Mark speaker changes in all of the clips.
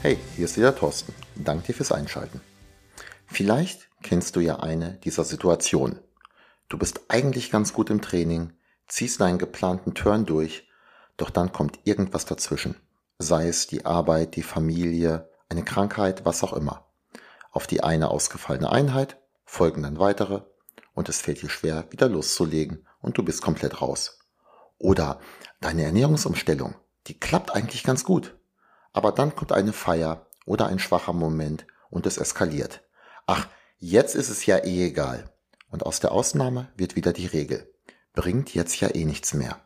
Speaker 1: Hey, hier ist wieder Thorsten. Danke dir fürs Einschalten. Vielleicht kennst du ja eine dieser Situationen. Du bist eigentlich ganz gut im Training, ziehst deinen geplanten Turn durch, doch dann kommt irgendwas dazwischen. Sei es die Arbeit, die Familie, eine Krankheit, was auch immer. Auf die eine ausgefallene Einheit folgen dann weitere und es fällt dir schwer, wieder loszulegen und du bist komplett raus. Oder deine Ernährungsumstellung, die klappt eigentlich ganz gut. Aber dann kommt eine Feier oder ein schwacher Moment und es eskaliert. Ach, jetzt ist es ja eh egal. Und aus der Ausnahme wird wieder die Regel. Bringt jetzt ja eh nichts mehr.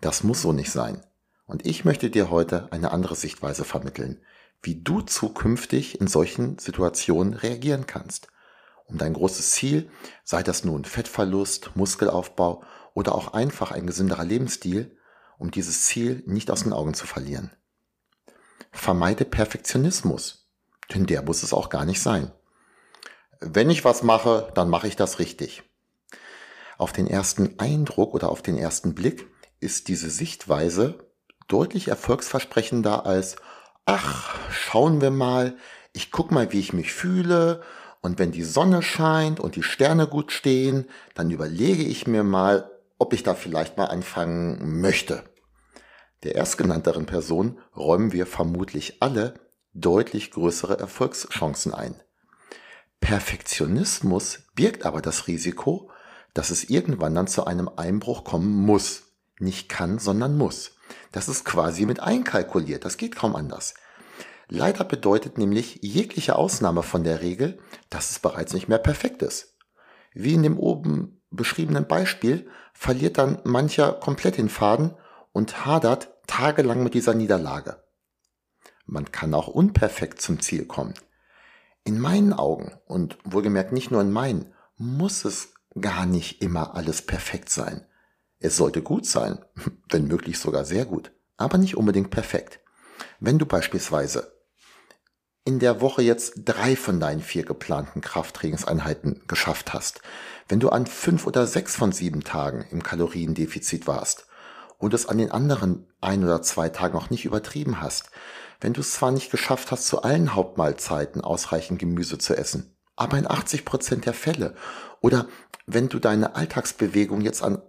Speaker 1: Das muss so nicht sein. Und ich möchte dir heute eine andere Sichtweise vermitteln, wie du zukünftig in solchen Situationen reagieren kannst. Um dein großes Ziel, sei das nun Fettverlust, Muskelaufbau oder auch einfach ein gesünderer Lebensstil, um dieses Ziel nicht aus den Augen zu verlieren. Vermeide Perfektionismus, denn der muss es auch gar nicht sein. Wenn ich was mache, dann mache ich das richtig. Auf den ersten Eindruck oder auf den ersten Blick ist diese Sichtweise deutlich erfolgsversprechender als, ach, schauen wir mal, ich guck mal, wie ich mich fühle, und wenn die Sonne scheint und die Sterne gut stehen, dann überlege ich mir mal, ob ich da vielleicht mal anfangen möchte. Der erstgenannteren Person räumen wir vermutlich alle deutlich größere Erfolgschancen ein. Perfektionismus birgt aber das Risiko, dass es irgendwann dann zu einem Einbruch kommen muss. Nicht kann, sondern muss. Das ist quasi mit einkalkuliert, das geht kaum anders. Leider bedeutet nämlich jegliche Ausnahme von der Regel, dass es bereits nicht mehr perfekt ist. Wie in dem oben beschriebenen Beispiel verliert dann mancher komplett den Faden und hadert tagelang mit dieser Niederlage. Man kann auch unperfekt zum Ziel kommen. In meinen Augen, und wohlgemerkt nicht nur in meinen, muss es gar nicht immer alles perfekt sein. Es sollte gut sein, wenn möglich sogar sehr gut, aber nicht unbedingt perfekt. Wenn du beispielsweise in der Woche jetzt drei von deinen vier geplanten Krafttrainingseinheiten geschafft hast, wenn du an fünf oder sechs von sieben Tagen im Kaloriendefizit warst und es an den anderen ein oder zwei Tagen noch nicht übertrieben hast, wenn du es zwar nicht geschafft hast, zu allen Hauptmahlzeiten ausreichend Gemüse zu essen, aber in 80 Prozent der Fälle, oder wenn du deine Alltagsbewegung jetzt an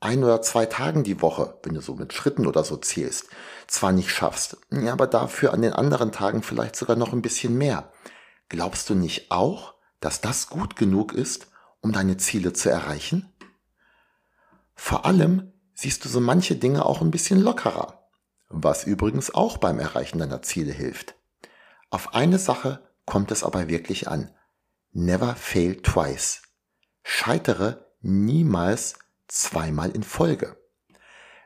Speaker 1: ein oder zwei Tagen die Woche, wenn du so mit Schritten oder so zählst, zwar nicht schaffst, aber dafür an den anderen Tagen vielleicht sogar noch ein bisschen mehr. Glaubst du nicht auch, dass das gut genug ist, um deine Ziele zu erreichen? Vor allem, siehst du so manche Dinge auch ein bisschen lockerer, was übrigens auch beim Erreichen deiner Ziele hilft. Auf eine Sache kommt es aber wirklich an. Never fail twice. Scheitere niemals zweimal in Folge.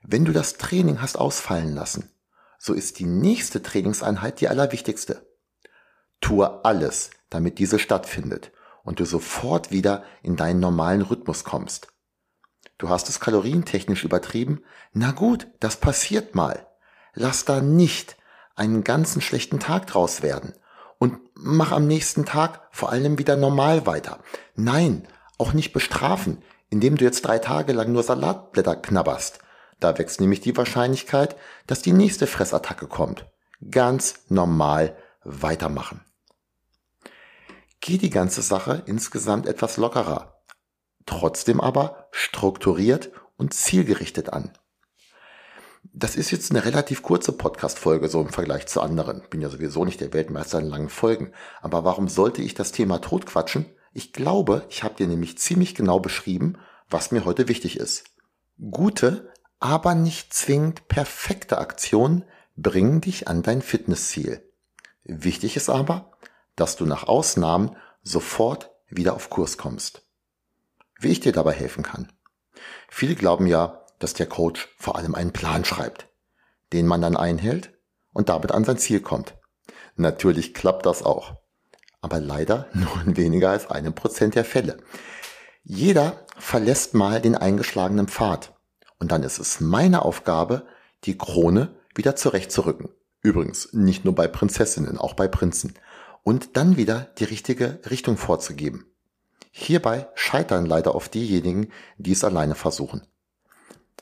Speaker 1: Wenn du das Training hast ausfallen lassen, so ist die nächste Trainingseinheit die allerwichtigste. Tue alles, damit diese stattfindet und du sofort wieder in deinen normalen Rhythmus kommst. Du hast es kalorientechnisch übertrieben? Na gut, das passiert mal. Lass da nicht einen ganzen schlechten Tag draus werden und mach am nächsten Tag vor allem wieder normal weiter. Nein, auch nicht bestrafen, indem du jetzt drei Tage lang nur Salatblätter knabberst. Da wächst nämlich die Wahrscheinlichkeit, dass die nächste Fressattacke kommt. Ganz normal weitermachen. Geh die ganze Sache insgesamt etwas lockerer trotzdem aber strukturiert und zielgerichtet an. Das ist jetzt eine relativ kurze Podcast-Folge, so im Vergleich zu anderen. Bin ja sowieso nicht der Weltmeister in langen Folgen. Aber warum sollte ich das Thema totquatschen? Ich glaube, ich habe dir nämlich ziemlich genau beschrieben, was mir heute wichtig ist. Gute, aber nicht zwingend perfekte Aktionen bringen dich an dein Fitnessziel. Wichtig ist aber, dass du nach Ausnahmen sofort wieder auf Kurs kommst wie ich dir dabei helfen kann. Viele glauben ja, dass der Coach vor allem einen Plan schreibt, den man dann einhält und damit an sein Ziel kommt. Natürlich klappt das auch. Aber leider nur in weniger als einem Prozent der Fälle. Jeder verlässt mal den eingeschlagenen Pfad. Und dann ist es meine Aufgabe, die Krone wieder zurechtzurücken. Übrigens nicht nur bei Prinzessinnen, auch bei Prinzen. Und dann wieder die richtige Richtung vorzugeben. Hierbei scheitern leider oft diejenigen, die es alleine versuchen.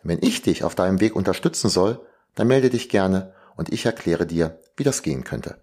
Speaker 1: Wenn ich dich auf deinem Weg unterstützen soll, dann melde dich gerne und ich erkläre dir, wie das gehen könnte.